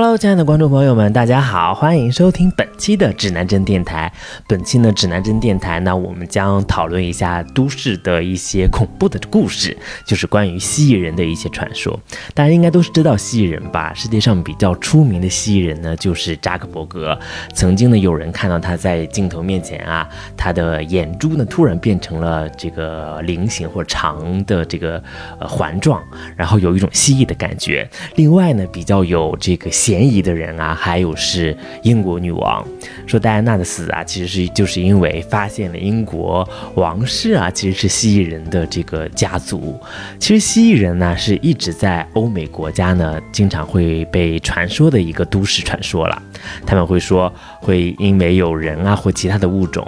Hello，亲爱的观众朋友们，大家好，欢迎收听本期的指南针电台。本期呢，指南针电台呢，我们将讨论一下都市的一些恐怖的故事，就是关于蜥蜴人的一些传说。大家应该都是知道蜥蜴人吧？世界上比较出名的蜥蜴人呢，就是扎克伯格。曾经呢，有人看到他在镜头面前啊，他的眼珠呢突然变成了这个菱形或长的这个呃环状，然后有一种蜥蜴的感觉。另外呢，比较有这个。嫌疑的人啊，还有是英国女王，说戴安娜的死啊，其实是就是因为发现了英国王室啊，其实是蜥蜴人的这个家族。其实蜥蜴人呢，是一直在欧美国家呢，经常会被传说的一个都市传说了。他们会说，会因为有人啊或其他的物种，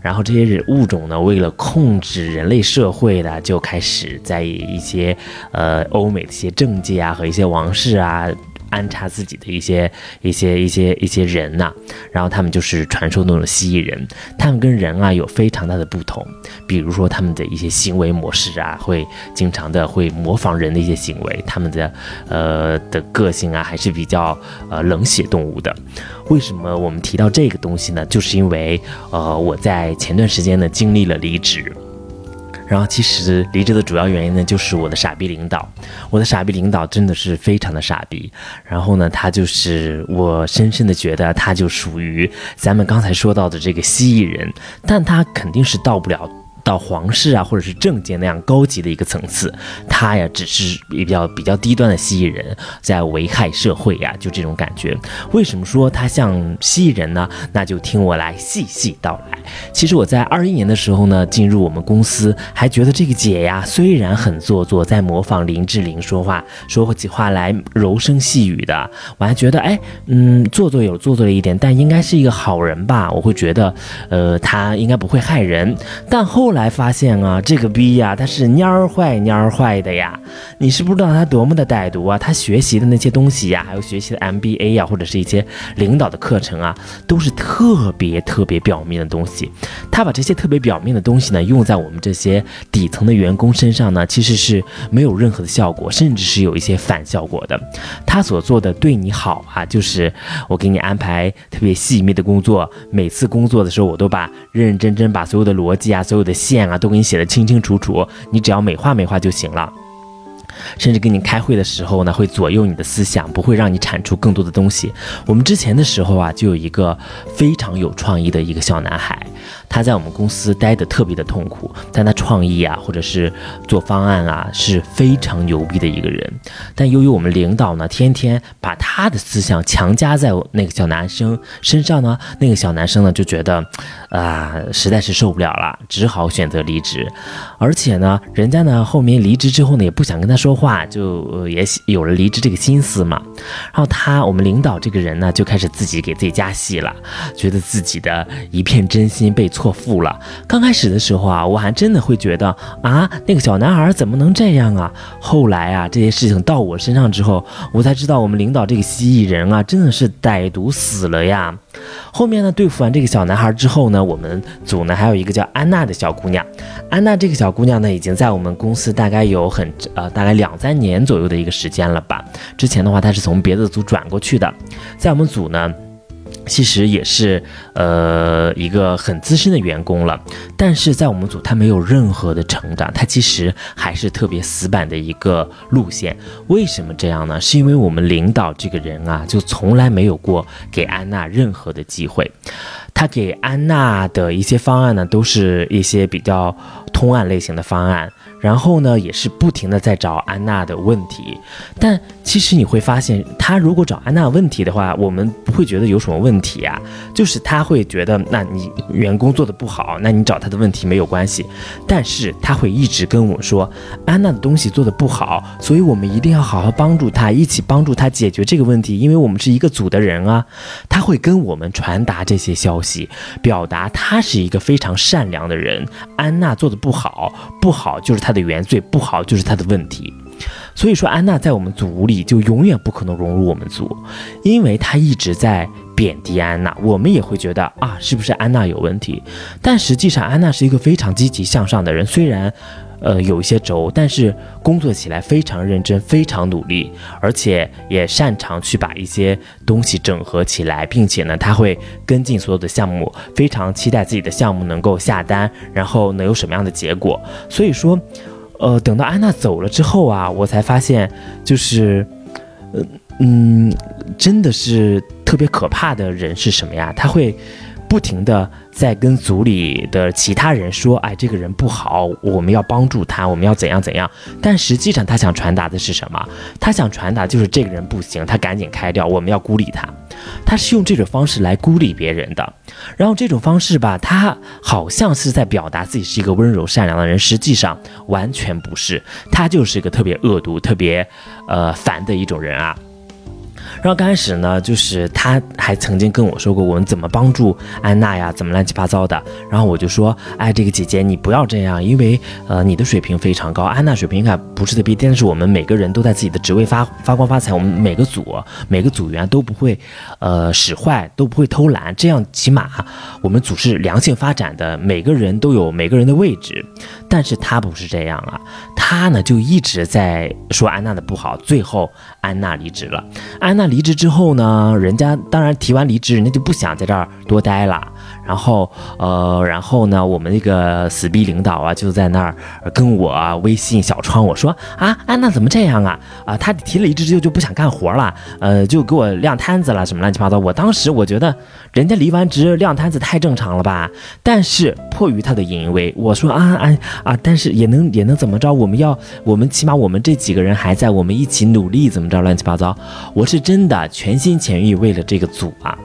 然后这些人物种呢，为了控制人类社会的，就开始在一些呃欧美的一些政界啊和一些王室啊。安插自己的一些一些一些一些人呐，然后他们就是传说中的蜥蜴人，他们跟人啊有非常大的不同，比如说他们的一些行为模式啊，会经常的会模仿人的一些行为，他们的呃的个性啊还是比较呃冷血动物的。为什么我们提到这个东西呢？就是因为呃我在前段时间呢经历了离职。然后其实离职的主要原因呢，就是我的傻逼领导。我的傻逼领导真的是非常的傻逼。然后呢，他就是我深深的觉得，他就属于咱们刚才说到的这个蜥蜴人，但他肯定是到不了。到皇室啊，或者是政界那样高级的一个层次，他呀只是比较比较低端的蜥蜴人，在危害社会呀，就这种感觉。为什么说他像蜥蜴人呢？那就听我来细细道来。其实我在二一年的时候呢，进入我们公司，还觉得这个姐呀，虽然很做作，在模仿林志玲说话，说起话来柔声细语的，我还觉得，哎，嗯，做作有做作了一点，但应该是一个好人吧？我会觉得，呃，他应该不会害人。但后来发现啊，这个逼呀，他是蔫儿坏蔫儿坏的呀！你是不知道他多么的歹毒啊！他学习的那些东西呀，还有学习的 MBA 呀，或者是一些领导的课程啊，都是特别特别表面的东西。他把这些特别表面的东西呢，用在我们这些底层的员工身上呢，其实是没有任何的效果，甚至是有一些反效果的。他所做的对你好啊，就是我给你安排特别细密的工作，每次工作的时候，我都把认认真真把所有的逻辑啊，所有的。线啊，都给你写的清清楚楚，你只要美化美化就行了。甚至跟你开会的时候呢，会左右你的思想，不会让你产出更多的东西。我们之前的时候啊，就有一个非常有创意的一个小男孩。他在我们公司待的特别的痛苦，但他创意啊，或者是做方案啊，是非常牛逼的一个人。但由于我们领导呢，天天把他的思想强加在那个小男生身上呢，那个小男生呢就觉得，啊，实在是受不了了，只好选择离职。而且呢，人家呢后面离职之后呢，也不想跟他说话，就也有了离职这个心思嘛。然后他，我们领导这个人呢，就开始自己给自己加戏了，觉得自己的一片真心被错。错付了。刚开始的时候啊，我还真的会觉得啊，那个小男孩怎么能这样啊？后来啊，这些事情到我身上之后，我才知道我们领导这个蜥蜴人啊，真的是歹毒死了呀。后面呢，对付完这个小男孩之后呢，我们组呢还有一个叫安娜的小姑娘。安娜这个小姑娘呢，已经在我们公司大概有很呃大概两三年左右的一个时间了吧。之前的话，她是从别的组转过去的，在我们组呢。其实也是，呃，一个很资深的员工了，但是在我们组他没有任何的成长，他其实还是特别死板的一个路线。为什么这样呢？是因为我们领导这个人啊，就从来没有过给安娜任何的机会。他给安娜的一些方案呢，都是一些比较通案类型的方案。然后呢，也是不停的在找安娜的问题，但其实你会发现，他如果找安娜问题的话，我们不会觉得有什么问题啊，就是他会觉得，那你员工做的不好，那你找他的问题没有关系，但是他会一直跟我说，安娜的东西做的不好，所以我们一定要好好帮助他，一起帮助他解决这个问题，因为我们是一个组的人啊，他会跟我们传达这些消息，表达他是一个非常善良的人，安娜做的不好，不好就是他。的原罪不好就是他的问题，所以说安娜在我们组里就永远不可能融入我们组，因为她一直在贬低安娜，我们也会觉得啊，是不是安娜有问题？但实际上安娜是一个非常积极向上的人，虽然。呃，有一些轴，但是工作起来非常认真，非常努力，而且也擅长去把一些东西整合起来，并且呢，他会跟进所有的项目，非常期待自己的项目能够下单，然后能有什么样的结果。所以说，呃，等到安娜走了之后啊，我才发现，就是，呃，嗯，真的是特别可怕的人是什么呀？他会。不停的在跟组里的其他人说，哎，这个人不好，我们要帮助他，我们要怎样怎样。但实际上他想传达的是什么？他想传达就是这个人不行，他赶紧开掉，我们要孤立他。他是用这种方式来孤立别人的。然后这种方式吧，他好像是在表达自己是一个温柔善良的人，实际上完全不是，他就是一个特别恶毒、特别呃烦的一种人啊。然后刚开始呢，就是他还曾经跟我说过，我们怎么帮助安娜呀，怎么乱七八糟的。然后我就说，哎，这个姐姐你不要这样，因为呃你的水平非常高，安娜水平应该不是特别低，但是我们每个人都在自己的职位发发光发财，我们每个组每个组员都不会呃使坏，都不会偷懒，这样起码我们组是良性发展的，每个人都有每个人的位置。但是他不是这样啊，他呢就一直在说安娜的不好，最后安娜离职了，安娜。离职之后呢，人家当然提完离职，人家就不想在这儿多待了。然后，呃，然后呢，我们那个死逼领导啊，就在那儿跟我微信小窗我说啊，安娜怎么这样啊？啊，他提了离职之后就不想干活了，呃，就给我晾摊子了，什么乱七八糟。我当时我觉得人家离完职晾摊子太正常了吧？但是迫于他的淫威，我说啊啊啊，但是也能也能怎么着？我们要我们起码我们这几个人还在，我们一起努力怎么着？乱七八糟，我是真的全心全意为了这个组啊。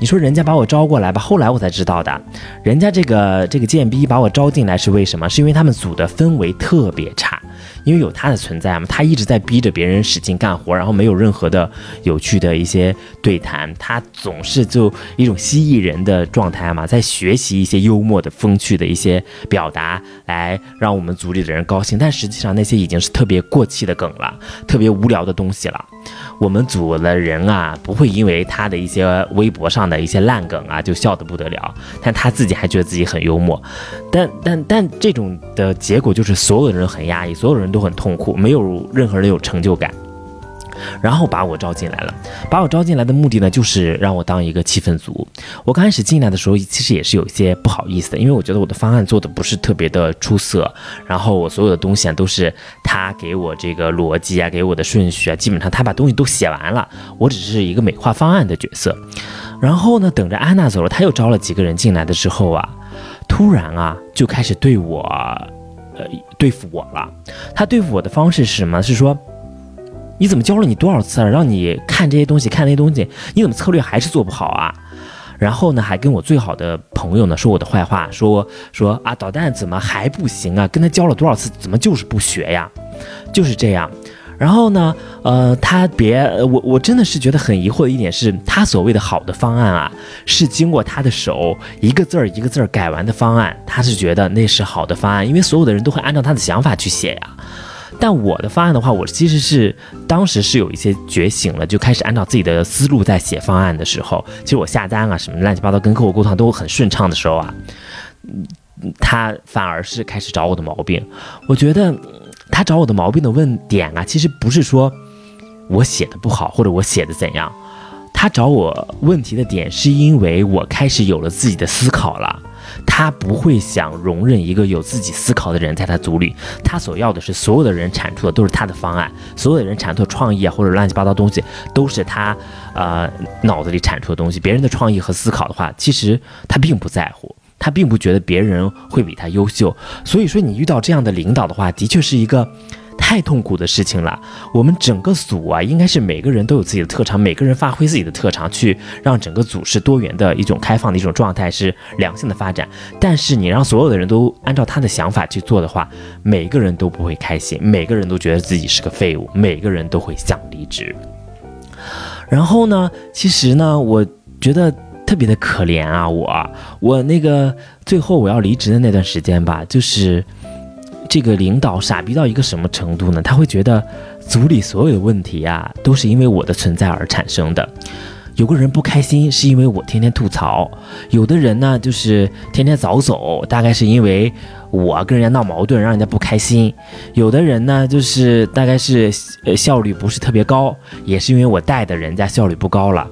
你说人家把我招过来吧，后来我才知道的，人家这个这个贱逼把我招进来是为什么？是因为他们组的氛围特别差。因为有他的存在嘛，他一直在逼着别人使劲干活，然后没有任何的有趣的一些对谈，他总是就一种蜥蜴人的状态嘛，在学习一些幽默的、风趣的一些表达，来让我们组里的人高兴。但实际上那些已经是特别过气的梗了，特别无聊的东西了。我们组的人啊，不会因为他的一些微博上的一些烂梗啊，就笑得不得了，但他自己还觉得自己很幽默。但但但这种的结果就是所有的人很压抑，所有人都。很痛苦，没有任何人有成就感，然后把我招进来了。把我招进来的目的呢，就是让我当一个气氛组。我刚开始进来的时候，其实也是有一些不好意思的，因为我觉得我的方案做的不是特别的出色，然后我所有的东西啊，都是他给我这个逻辑啊，给我的顺序啊，基本上他把东西都写完了，我只是一个美化方案的角色。然后呢，等着安娜走了，他又招了几个人进来的时候啊，突然啊，就开始对我。呃，对付我了。他对付我的方式是什么？是说，你怎么教了你多少次了？让你看这些东西，看那些东西，你怎么策略还是做不好啊？然后呢，还跟我最好的朋友呢说我的坏话，说说啊，导弹怎么还不行啊？跟他教了多少次，怎么就是不学呀？就是这样。然后呢，呃，他别我，我真的是觉得很疑惑的一点是，他所谓的好的方案啊，是经过他的手一个字儿一个字儿改完的方案，他是觉得那是好的方案，因为所有的人都会按照他的想法去写呀。但我的方案的话，我其实是当时是有一些觉醒了，就开始按照自己的思路在写方案的时候，其实我下单啊什么乱七八糟，跟客户沟通都很顺畅的时候啊，他反而是开始找我的毛病，我觉得。他找我的毛病的问点啊，其实不是说我写的不好或者我写的怎样，他找我问题的点是因为我开始有了自己的思考了。他不会想容忍一个有自己思考的人在他组里，他所要的是所有的人产出的都是他的方案，所有的人产出的创意啊或者乱七八糟东西都是他呃脑子里产出的东西。别人的创意和思考的话，其实他并不在乎。他并不觉得别人会比他优秀，所以说你遇到这样的领导的话，的确是一个太痛苦的事情了。我们整个组啊，应该是每个人都有自己的特长，每个人发挥自己的特长，去让整个组是多元的一种开放的一种状态，是良性的发展。但是你让所有的人都按照他的想法去做的话，每个人都不会开心，每个人都觉得自己是个废物，每个人都会想离职。然后呢，其实呢，我觉得。特别的可怜啊！我我那个最后我要离职的那段时间吧，就是这个领导傻逼到一个什么程度呢？他会觉得组里所有的问题呀，都是因为我的存在而产生的。有个人不开心，是因为我天天吐槽；有的人呢，就是天天早走，大概是因为我跟人家闹矛盾，让人家不开心；有的人呢，就是大概是呃效率不是特别高，也是因为我带的人家效率不高了。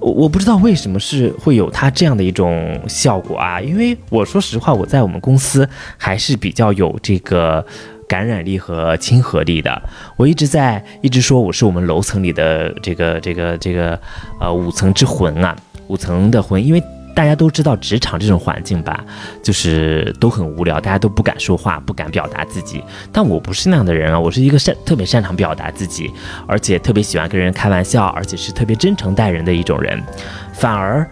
我我不知道为什么是会有他这样的一种效果啊，因为我说实话，我在我们公司还是比较有这个。感染力和亲和力的，我一直在一直说我是我们楼层里的这个这个这个呃五层之魂啊，五层的魂，因为大家都知道职场这种环境吧，就是都很无聊，大家都不敢说话，不敢表达自己。但我不是那样的人啊，我是一个擅特别擅长表达自己，而且特别喜欢跟人开玩笑，而且是特别真诚待人的一种人。反而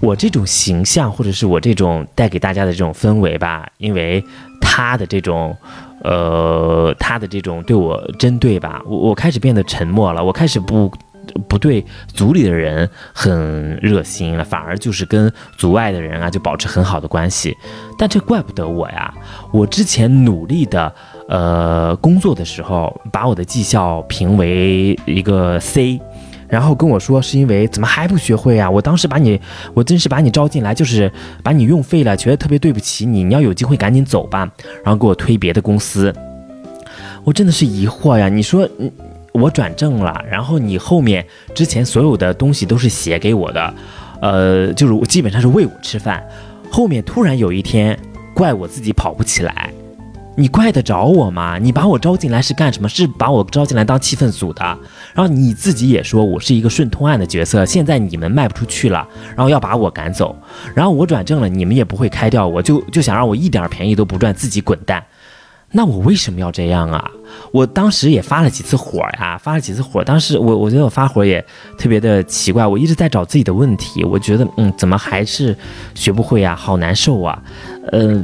我这种形象，或者是我这种带给大家的这种氛围吧，因为他的这种。呃，他的这种对我针对吧，我我开始变得沉默了，我开始不不对组里的人很热心了，反而就是跟组外的人啊就保持很好的关系。但这怪不得我呀，我之前努力的呃工作的时候，把我的绩效评为一个 C。然后跟我说是因为怎么还不学会啊？我当时把你，我真是把你招进来，就是把你用废了，觉得特别对不起你。你要有机会赶紧走吧，然后给我推别的公司。我真的是疑惑呀！你说，我转正了，然后你后面之前所有的东西都是写给我的，呃，就是我基本上是喂我吃饭，后面突然有一天怪我自己跑不起来。你怪得着我吗？你把我招进来是干什么？是把我招进来当气氛组的。然后你自己也说我是一个顺通案的角色，现在你们卖不出去了，然后要把我赶走，然后我转正了，你们也不会开掉我，就就想让我一点便宜都不赚，自己滚蛋。那我为什么要这样啊？我当时也发了几次火呀，发了几次火。当时我我觉得我发火也特别的奇怪，我一直在找自己的问题，我觉得嗯，怎么还是学不会啊？好难受啊。呃，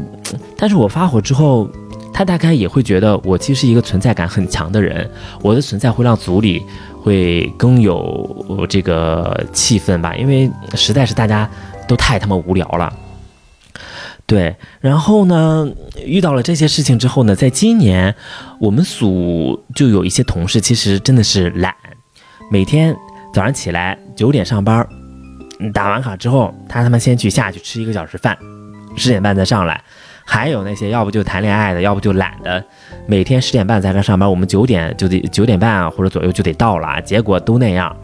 但是我发火之后。他大概也会觉得我其实是一个存在感很强的人，我的存在会让组里会更有这个气氛吧，因为实在是大家都太他妈无聊了。对，然后呢，遇到了这些事情之后呢，在今年我们组就有一些同事其实真的是懒，每天早上起来九点上班，打完卡之后，他他妈先去下去吃一个小时饭，十点半再上来。还有那些要不就谈恋爱的，要不就懒的，每天十点半在这上班，我们九点就得九点半啊或者左右就得到了，结果都那样。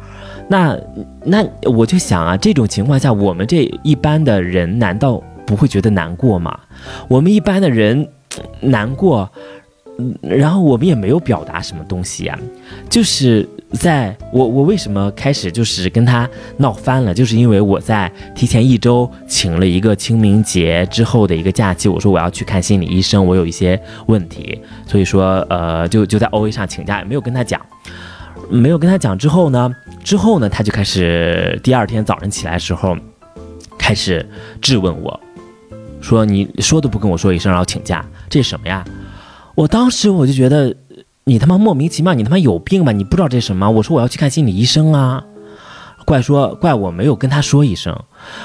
那那我就想啊，这种情况下，我们这一般的人难道不会觉得难过吗？我们一般的人难过。嗯然后我们也没有表达什么东西呀，就是在我我为什么开始就是跟他闹翻了，就是因为我在提前一周请了一个清明节之后的一个假期，我说我要去看心理医生，我有一些问题，所以说呃就就在 O A 上请假，也没有跟他讲，没有跟他讲之后呢，之后呢他就开始第二天早上起来的时候开始质问我，说你说都不跟我说一声，然后请假，这是什么呀？我当时我就觉得，你他妈莫名其妙，你他妈有病吧？你不知道这是什么？我说我要去看心理医生啊！怪说怪我没有跟他说一声，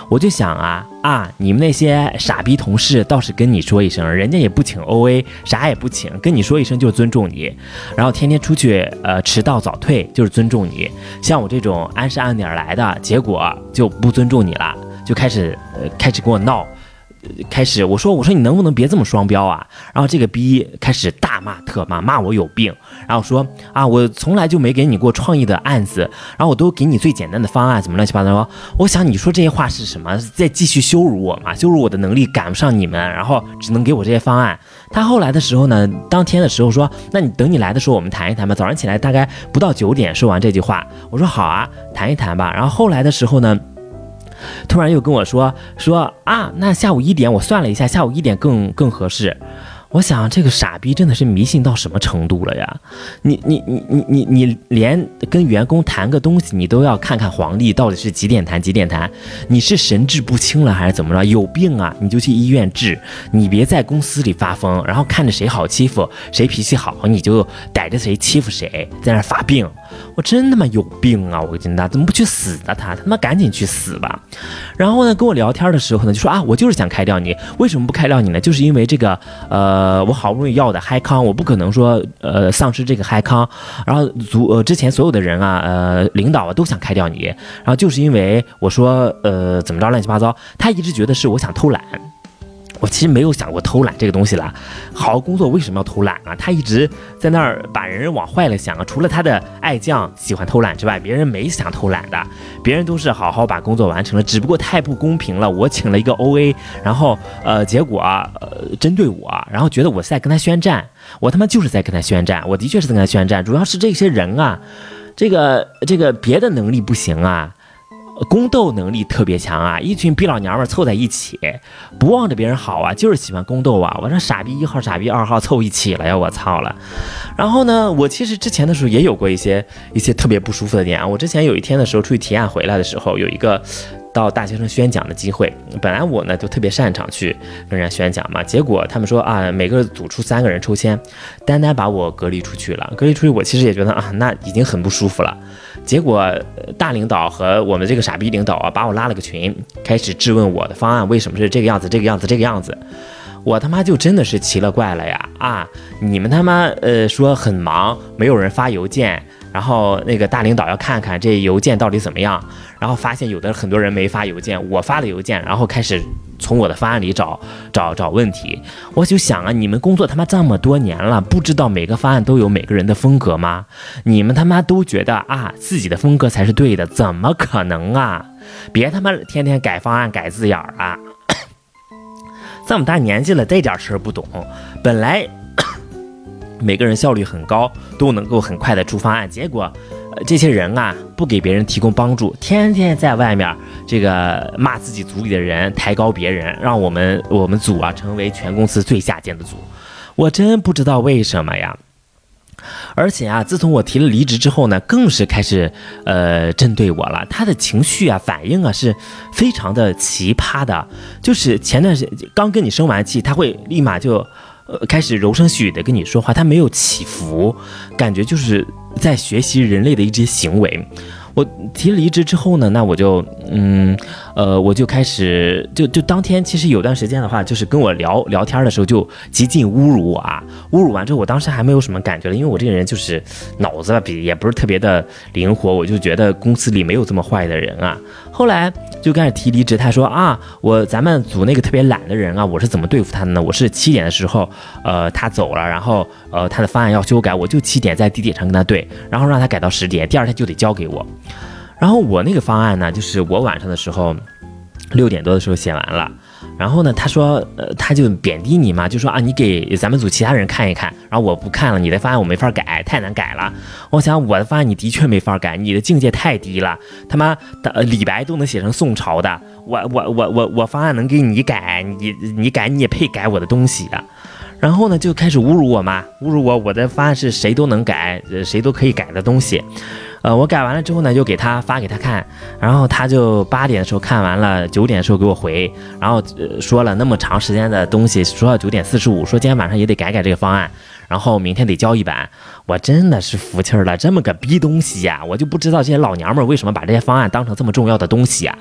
我就想啊啊，你们那些傻逼同事倒是跟你说一声，人家也不请 O A，啥也不请，跟你说一声就是尊重你，然后天天出去呃迟到早退就是尊重你，像我这种按时按点来的，结果就不尊重你了，就开始呃开始跟我闹。开始我说我说你能不能别这么双标啊？然后这个逼开始大骂特骂，骂我有病，然后说啊我从来就没给你过创意的案子，然后我都给你最简单的方案，怎么乱七八糟？我想你说这些话是什么？在继续羞辱我吗？羞辱我的能力赶不上你们，然后只能给我这些方案。他后来的时候呢，当天的时候说，那你等你来的时候我们谈一谈吧。早上起来大概不到九点说完这句话，我说好啊，谈一谈吧。然后后来的时候呢？突然又跟我说说啊，那下午一点我算了一下，下午一点更更合适。我想这个傻逼真的是迷信到什么程度了呀？你你你你你你连跟员工谈个东西，你都要看看黄历到底是几点谈几点谈？你是神志不清了还是怎么着？有病啊！你就去医院治，你别在公司里发疯，然后看着谁好欺负，谁脾气好，你就逮着谁欺负谁，在那发病。我真他妈有病啊！我跟他怎么不去死呢？他他妈赶紧去死吧！然后呢，跟我聊天的时候呢，就说啊，我就是想开掉你，为什么不开掉你呢？就是因为这个呃。呃，我好不容易要的嗨康，我不可能说呃丧失这个嗨康。然后组呃之前所有的人啊，呃领导啊都想开掉你，然后就是因为我说呃怎么着乱七八糟，他一直觉得是我想偷懒。我其实没有想过偷懒这个东西了，好好工作为什么要偷懒啊？他一直在那儿把人往坏了想啊。除了他的爱将喜欢偷懒之外，别人没想偷懒的，别人都是好好把工作完成了。只不过太不公平了，我请了一个 O A，然后呃结果呃针对我，然后觉得我在跟他宣战，我他妈就是在跟他宣战，我的确是在跟他宣战。主要是这些人啊，这个这个别的能力不行啊。宫斗能力特别强啊！一群逼老娘们凑在一起，不望着别人好啊，就是喜欢宫斗啊！我这傻逼一号、傻逼二号凑一起了呀！我操了！然后呢，我其实之前的时候也有过一些一些特别不舒服的点啊。我之前有一天的时候出去提案回来的时候，有一个。到大学生宣讲的机会，本来我呢就特别擅长去跟人家宣讲嘛，结果他们说啊，每个组出三个人抽签，单单把我隔离出去了。隔离出去，我其实也觉得啊，那已经很不舒服了。结果大领导和我们这个傻逼领导啊，把我拉了个群，开始质问我的方案为什么是这个样子，这个样子，这个样子。我他妈就真的是奇了怪了呀！啊，你们他妈呃说很忙，没有人发邮件。然后那个大领导要看看这邮件到底怎么样，然后发现有的很多人没发邮件，我发了邮件，然后开始从我的方案里找找找问题。我就想啊，你们工作他妈这么多年了，不知道每个方案都有每个人的风格吗？你们他妈都觉得啊自己的风格才是对的，怎么可能啊？别他妈天天改方案改字眼儿啊！这么大年纪了，这点事儿不懂，本来。每个人效率很高，都能够很快的出方案。结果，这些人啊，不给别人提供帮助，天天在外面这个骂自己组里的人，抬高别人，让我们我们组啊成为全公司最下贱的组。我真不知道为什么呀！而且啊，自从我提了离职之后呢，更是开始呃针对我了。他的情绪啊、反应啊是非常的奇葩的。就是前段时间刚跟你生完气，他会立马就。呃，开始柔声细语的跟你说话，他没有起伏，感觉就是在学习人类的一些行为。我提离职之后呢，那我就嗯呃，我就开始就就当天其实有段时间的话，就是跟我聊聊天的时候就极尽侮辱我啊，侮辱完之后，我当时还没有什么感觉了，因为我这个人就是脑子吧比也不是特别的灵活，我就觉得公司里没有这么坏的人啊。后来就开始提离职，他说啊，我咱们组那个特别懒的人啊，我是怎么对付他的呢？我是七点的时候，呃，他走了，然后呃他的方案要修改，我就七点在地铁上跟他对，然后让他改到十点，第二天就得交给我。然后我那个方案呢，就是我晚上的时候六点多的时候写完了。然后呢，他说，呃，他就贬低你嘛，就说啊，你给咱们组其他人看一看。然后我不看了，你的方案我没法改，太难改了。我想我的方案你的确没法改，你的境界太低了。他妈的，李白都能写成宋朝的，我我我我我方案能给你改，你你改你也配改我的东西啊？然后呢，就开始侮辱我嘛，侮辱我，我的方案是谁都能改，谁都可以改的东西。呃，我改完了之后呢，又给他发给他看，然后他就八点的时候看完了，九点的时候给我回，然后呃说了那么长时间的东西，说到九点四十五，说今天晚上也得改改这个方案，然后明天得交一版，我真的是服气了，这么个逼东西呀，我就不知道这些老娘们为什么把这些方案当成这么重要的东西呀，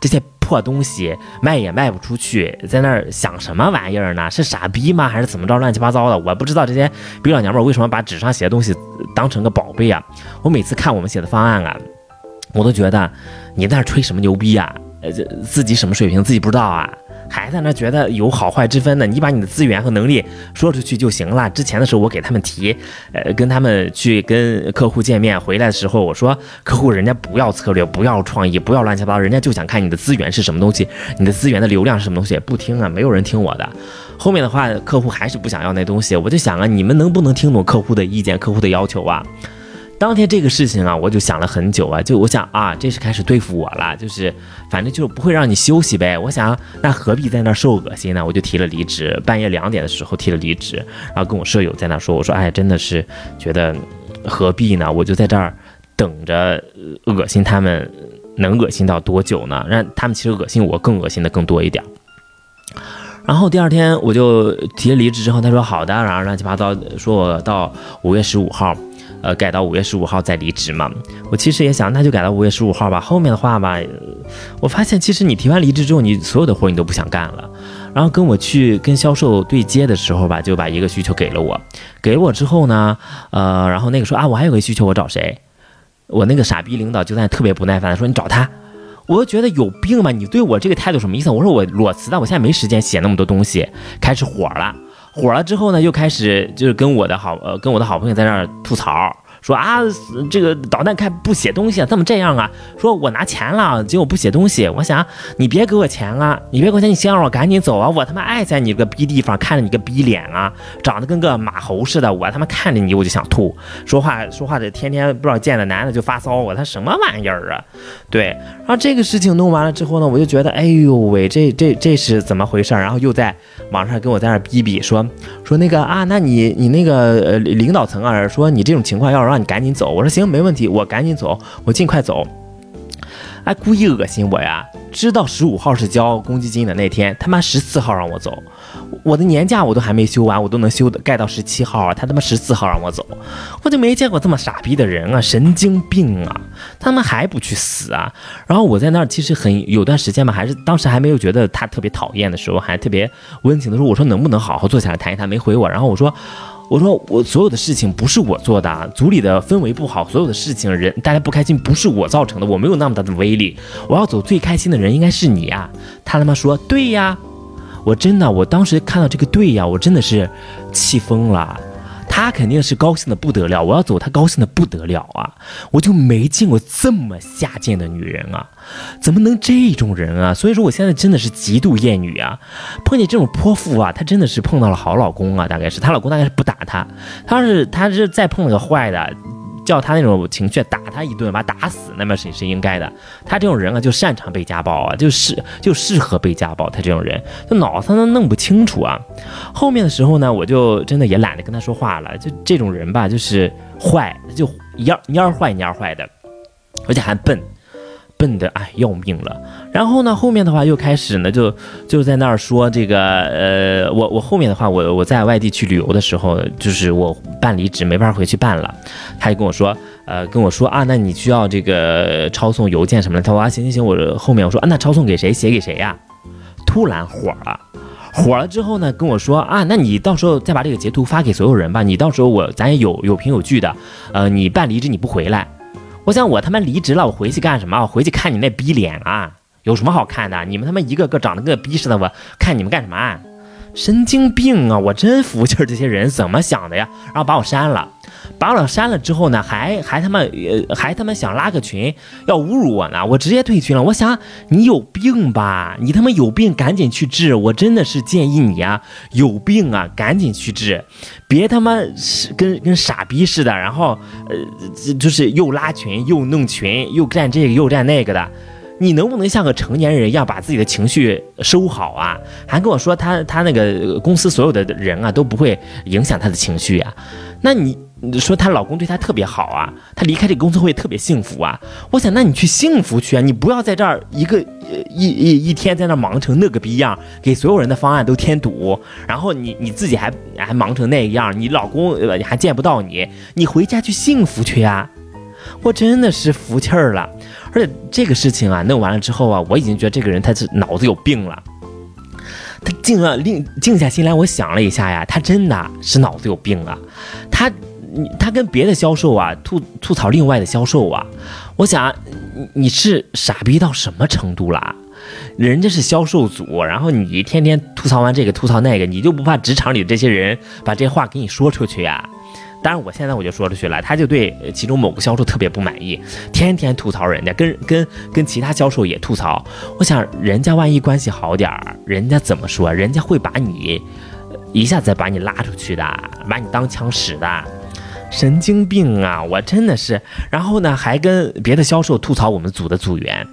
这些。破东西卖也卖不出去，在那儿想什么玩意儿呢？是傻逼吗？还是怎么着？乱七八糟的，我不知道这些逼老娘们为什么把纸上写的东西当成个宝贝啊！我每次看我们写的方案啊，我都觉得你在那吹什么牛逼啊？呃，自己什么水平自己不知道啊？还在那觉得有好坏之分呢？你把你的资源和能力 说出去就行了。之前的时候我给他们提，呃，跟他们去跟客户见面，回来的时候我说，客户人家不要策略，不要创意，不要乱七八糟，人家就想看你的资源是什么东西，你的资源的流量是什么东西，不听啊，没有人听我的。后面的话，客户还是不想要那东西，我就想啊，你们能不能听懂客户的意见，客户的要求啊？当天这个事情啊，我就想了很久啊，就我想啊，这是开始对付我了，就是反正就不会让你休息呗。我想那何必在那受恶心呢？我就提了离职，半夜两点的时候提了离职，然后跟我舍友在那说，我说哎，真的是觉得何必呢？我就在这儿等着恶心他们，能恶心到多久呢？让他们其实恶心我更恶心的更多一点。然后第二天我就提了离职之后，他说好的，然后乱七八糟说我到五月十五号。呃，改到五月十五号再离职嘛。我其实也想，那就改到五月十五号吧。后面的话吧，我发现其实你提完离职之后，你所有的活你都不想干了。然后跟我去跟销售对接的时候吧，就把一个需求给了我，给了我之后呢，呃，然后那个说啊，我还有个需求，我找谁？我那个傻逼领导就在特别不耐烦的说，你找他。我就觉得有病吧，你对我这个态度什么意思？我说我裸辞的，我现在没时间写那么多东西，开始火了，火了之后呢，又开始就是跟我的好呃跟我的好朋友在那儿吐槽。说啊，这个导弹开不写东西，怎么这样啊？说我拿钱了，结果不写东西。我想你别给我钱了，你别给我钱，你先让我赶紧走啊！我他妈爱在你个逼地方看着你个逼脸啊，长得跟个马猴似的，我他妈看着你我就想吐。说话说话的天天不知道见的男的就发骚，我他什么玩意儿啊？对，然后这个事情弄完了之后呢，我就觉得哎呦喂，这这这是怎么回事？然后又在网上跟我在那逼逼说说那个啊，那你你那个呃领导层啊，说你这种情况要是。让你赶紧走，我说行，没问题，我赶紧走，我尽快走。哎，故意恶心我呀！知道十五号是交公积金的那天，他妈十四号让我走，我的年假我都还没休完，我都能休的盖到十七号啊，他他妈十四号让我走，我就没见过这么傻逼的人啊，神经病啊！他们还不去死啊？然后我在那儿其实很有段时间吧，还是当时还没有觉得他特别讨厌的时候，还特别温情的说，我说能不能好好坐下来谈一谈？没回我，然后我说。我说我所有的事情不是我做的，组里的氛围不好，所有的事情人大家不开心不是我造成的，我没有那么大的威力，我要走最开心的人应该是你啊！他他妈说对呀，我真的，我当时看到这个对呀，我真的是气疯了。他肯定是高兴的不得了，我要走，他高兴的不得了啊！我就没见过这么下贱的女人啊，怎么能这种人啊？所以说我现在真的是极度厌女啊！碰见这种泼妇啊，她真的是碰到了好老公啊，大概是她老公大概是不打她，她是她是再碰了个坏的。叫他那种情绪打他一顿，把他打死，那么谁是应该的。他这种人啊，就擅长被家暴啊，就是就适合被家暴。他这种人，他脑子都弄不清楚啊。后面的时候呢，我就真的也懒得跟他说话了。就这种人吧，就是坏，就蔫蔫坏蔫坏的，而且还笨。笨的哎要命了，然后呢，后面的话又开始呢，就就在那儿说这个，呃，我我后面的话，我我在外地去旅游的时候，就是我办离职没办法回去办了，他就跟我说，呃，跟我说啊，那你需要这个抄送邮件什么的，他说啊，行行行，我后面我说啊，那抄送给谁，写给谁呀？突然火了，火了之后呢，跟我说啊，那你到时候再把这个截图发给所有人吧，你到时候我咱也有有凭有据的，呃，你办离职你不回来。我想我他妈离职了，我回去干什么？我回去看你那逼脸啊！有什么好看的？你们他妈一个个长得跟个逼似的，我看你们干什么？神经病啊！我真服气，这些人怎么想的呀？然后把我删了。把我删了之后呢，还还他妈呃还他妈想拉个群要侮辱我呢，我直接退群了。我想你有病吧？你他妈有病，赶紧去治！我真的是建议你啊，有病啊，赶紧去治，别他妈是跟跟傻逼似的，然后呃就是又拉群又弄群又干这个又干那个的。你能不能像个成年人一样把自己的情绪收好啊？还跟我说他他那个公司所有的人啊都不会影响他的情绪啊？那你说她老公对她特别好啊？她离开这个公司会特别幸福啊？我想，那你去幸福去啊！你不要在这儿一个一一一天在那忙成那个逼样，给所有人的方案都添堵，然后你你自己还还忙成那样，你老公你还见不到你，你回家去幸福去呀！我真的是服气儿了。而且这个事情啊，弄完了之后啊，我已经觉得这个人他是脑子有病了。他静了，静静下心来，我想了一下呀，他真的是脑子有病啊。他，他跟别的销售啊吐吐槽另外的销售啊，我想你你是傻逼到什么程度了？人家是销售组，然后你天天吐槽完这个吐槽那个，你就不怕职场里这些人把这话给你说出去呀？当然，我现在我就说出去了，他就对其中某个销售特别不满意，天天吐槽人家，跟跟跟其他销售也吐槽。我想，人家万一关系好点儿，人家怎么说？人家会把你一下子把你拉出去的，把你当枪使的，神经病啊！我真的是。然后呢，还跟别的销售吐槽我们组的组员。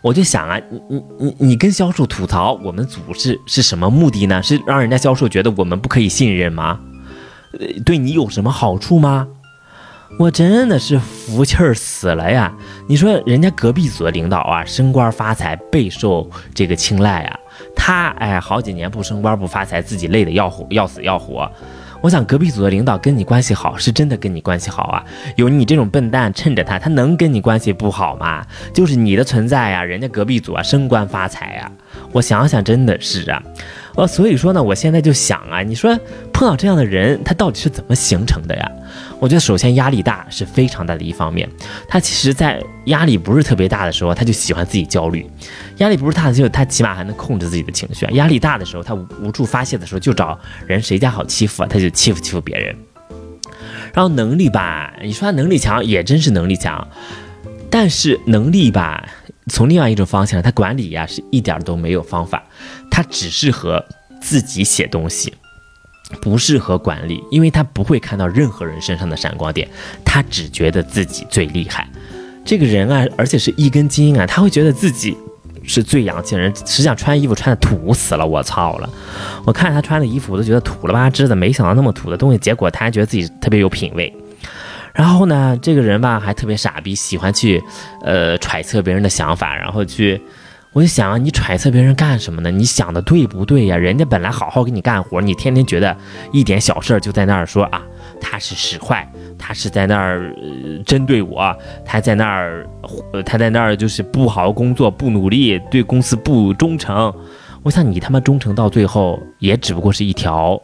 我就想啊，你你你你跟销售吐槽我们组是是什么目的呢？是让人家销售觉得我们不可以信任吗？对你有什么好处吗？我真的是服气儿死了呀！你说人家隔壁组的领导啊，升官发财，备受这个青睐啊，他哎，好几年不升官不发财，自己累得要活要死要活。我想隔壁组的领导跟你关系好，是真的跟你关系好啊。有你这种笨蛋趁着他，他能跟你关系不好吗？就是你的存在呀，人家隔壁组啊升官发财呀。我想想，真的是啊。呃，所以说呢，我现在就想啊，你说碰到这样的人，他到底是怎么形成的呀？我觉得首先压力大是非常大的一方面。他其实，在压力不是特别大的时候，他就喜欢自己焦虑；压力不是大的时候，他起码还能控制自己的情绪。压力大的时候，他无处发泄的时候，就找人谁家好欺负啊，他就欺负欺负别人。然后能力吧，你说他能力强，也真是能力强，但是能力吧，从另外一种方向，他管理呀是一点都没有方法，他只适合自己写东西。不适合管理，因为他不会看到任何人身上的闪光点，他只觉得自己最厉害。这个人啊，而且是一根筋啊，他会觉得自己是最洋气的人。实际上穿衣服穿的土死了，我操了！我看他穿的衣服，我都觉得土了吧唧的，没想到那么土的东西，结果他还觉得自己特别有品位。然后呢，这个人吧还特别傻逼，喜欢去呃揣测别人的想法，然后去。我就想，你揣测别人干什么呢？你想的对不对呀？人家本来好好给你干活，你天天觉得一点小事儿就在那儿说啊，他是使坏，他是在那儿呃针对我，他在那儿，他在那儿就是不好好工作，不努力，对公司不忠诚。我想你他妈忠诚到最后，也只不过是一条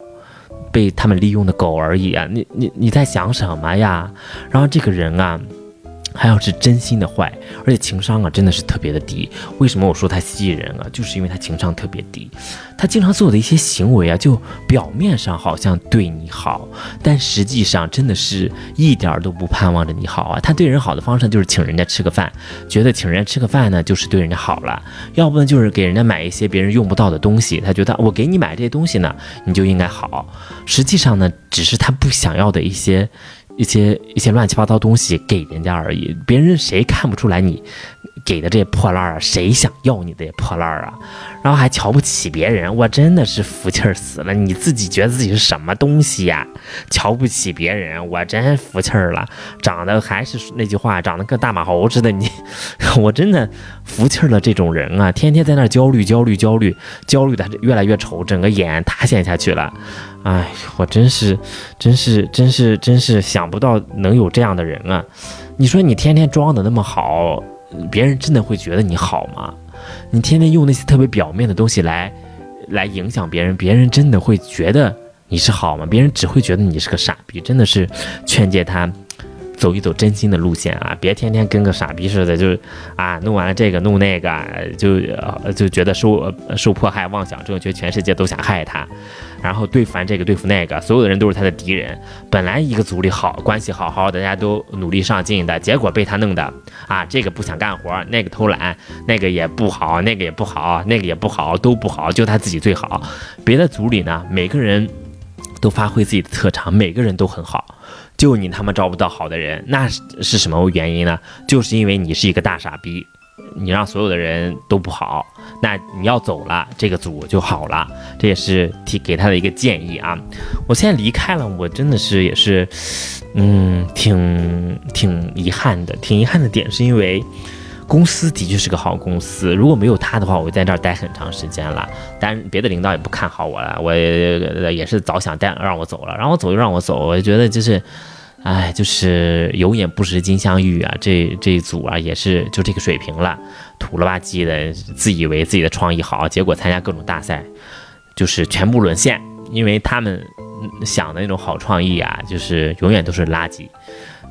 被他们利用的狗而已啊！你你你在想什么呀？然后这个人啊。还要是真心的坏，而且情商啊真的是特别的低。为什么我说他吸引人啊？就是因为他情商特别低。他经常做的一些行为啊，就表面上好像对你好，但实际上真的是一点儿都不盼望着你好啊。他对人好的方式就是请人家吃个饭，觉得请人家吃个饭呢就是对人家好了；要不呢就是给人家买一些别人用不到的东西，他觉得我给你买这些东西呢，你就应该好。实际上呢，只是他不想要的一些。一些一些乱七八糟东西给人家而已，别人谁看不出来你给的这些破烂儿啊？谁想要你的破烂儿啊？然后还瞧不起别人，我真的是服气儿死了！你自己觉得自己是什么东西呀？瞧不起别人，我真服气儿了。长得还是那句话，长得跟大马猴似的，你 我真的服气了。这种人啊，天天在那焦虑、焦虑、焦虑、焦虑的越来越丑，整个眼塌陷下去了。哎，我真是，真是，真是，真是想不到能有这样的人啊！你说你天天装的那么好，别人真的会觉得你好吗？你天天用那些特别表面的东西来，来影响别人，别人真的会觉得你是好吗？别人只会觉得你是个傻逼。真的是劝诫他。走一走真心的路线啊，别天天跟个傻逼似的，就啊弄完了这个弄那个，就就觉得受受迫害妄想症，觉得全世界都想害他，然后对付完这个对付那个，所有的人都是他的敌人。本来一个组里好关系好好的，大家都努力上进的，结果被他弄的啊，这个不想干活，那个偷懒，那个也不好，那个也不好，那个也不好，都不好，就他自己最好。别的组里呢，每个人都发挥自己的特长，每个人都很好。就你他妈招不到好的人，那是什么原因呢？就是因为你是一个大傻逼，你让所有的人都不好，那你要走了，这个组就好了。这也是提给他的一个建议啊。我现在离开了，我真的是也是，嗯，挺挺遗憾的。挺遗憾的点是因为公司的确是个好公司，如果没有他的话，我在这儿待很长时间了。但别的领导也不看好我了，我也是早想带让我走了，让我走就让我走。我觉得就是。哎，就是有眼不识金镶玉啊，这这一组啊也是就这个水平了，土了吧唧的，自以为自己的创意好，结果参加各种大赛，就是全部沦陷，因为他们想的那种好创意啊，就是永远都是垃圾。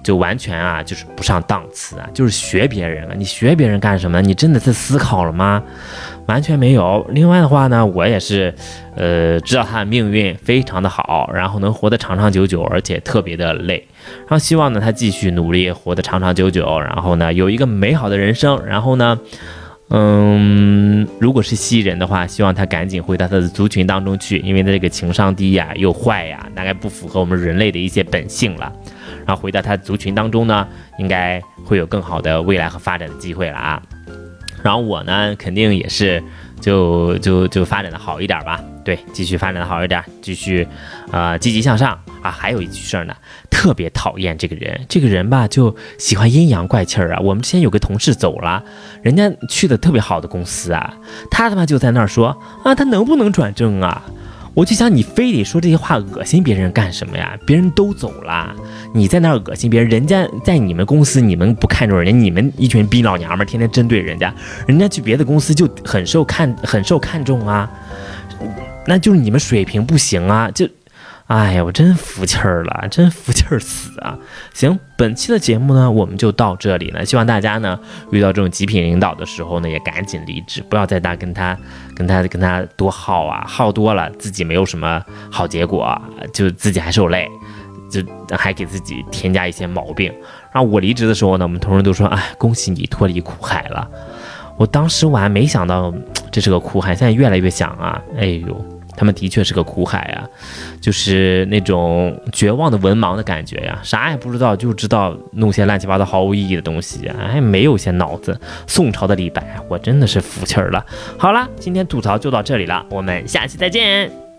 就完全啊，就是不上档次啊，就是学别人啊。你学别人干什么？你真的在思考了吗？完全没有。另外的话呢，我也是，呃，知道他的命运非常的好，然后能活得长长久久，而且特别的累。然后希望呢，他继续努力，活得长长久久，然后呢，有一个美好的人生。然后呢，嗯，如果是西人的话，希望他赶紧回到他的族群当中去，因为他这个情商低呀，又坏呀，大概不符合我们人类的一些本性了。然后回到他族群当中呢，应该会有更好的未来和发展的机会了啊。然后我呢，肯定也是就就就发展的好一点吧，对，继续发展的好一点，继续啊积极向上啊。还有一句事儿呢，特别讨厌这个人，这个人吧就喜欢阴阳怪气儿啊。我们之前有个同事走了，人家去的特别好的公司啊，他他妈就在那儿说啊，他能不能转正啊？我就想，你非得说这些话恶心别人干什么呀？别人都走了，你在那儿恶心别人，人家在你们公司，你们不看重人家，你们一群逼老娘们儿天天针对人家，人家去别的公司就很受看很受看重啊，那就是你们水平不行啊，就。哎呀，我真服气儿了，真服气儿死啊！行，本期的节目呢，我们就到这里了。希望大家呢，遇到这种极品领导的时候呢，也赶紧离职，不要再大跟他、跟他、跟他多耗啊，耗多了自己没有什么好结果，就自己还受累，就还给自己添加一些毛病。然后我离职的时候呢，我们同事都说：“哎，恭喜你脱离苦海了。”我当时我还没想到这是个苦海，现在越来越想啊，哎呦。他们的确是个苦海啊，就是那种绝望的文盲的感觉呀，啥也不知道，就知道弄些乱七八糟毫无意义的东西，哎，没有些脑子。宋朝的李白，我真的是服气儿了。好了，今天吐槽就到这里了，我们下期再见。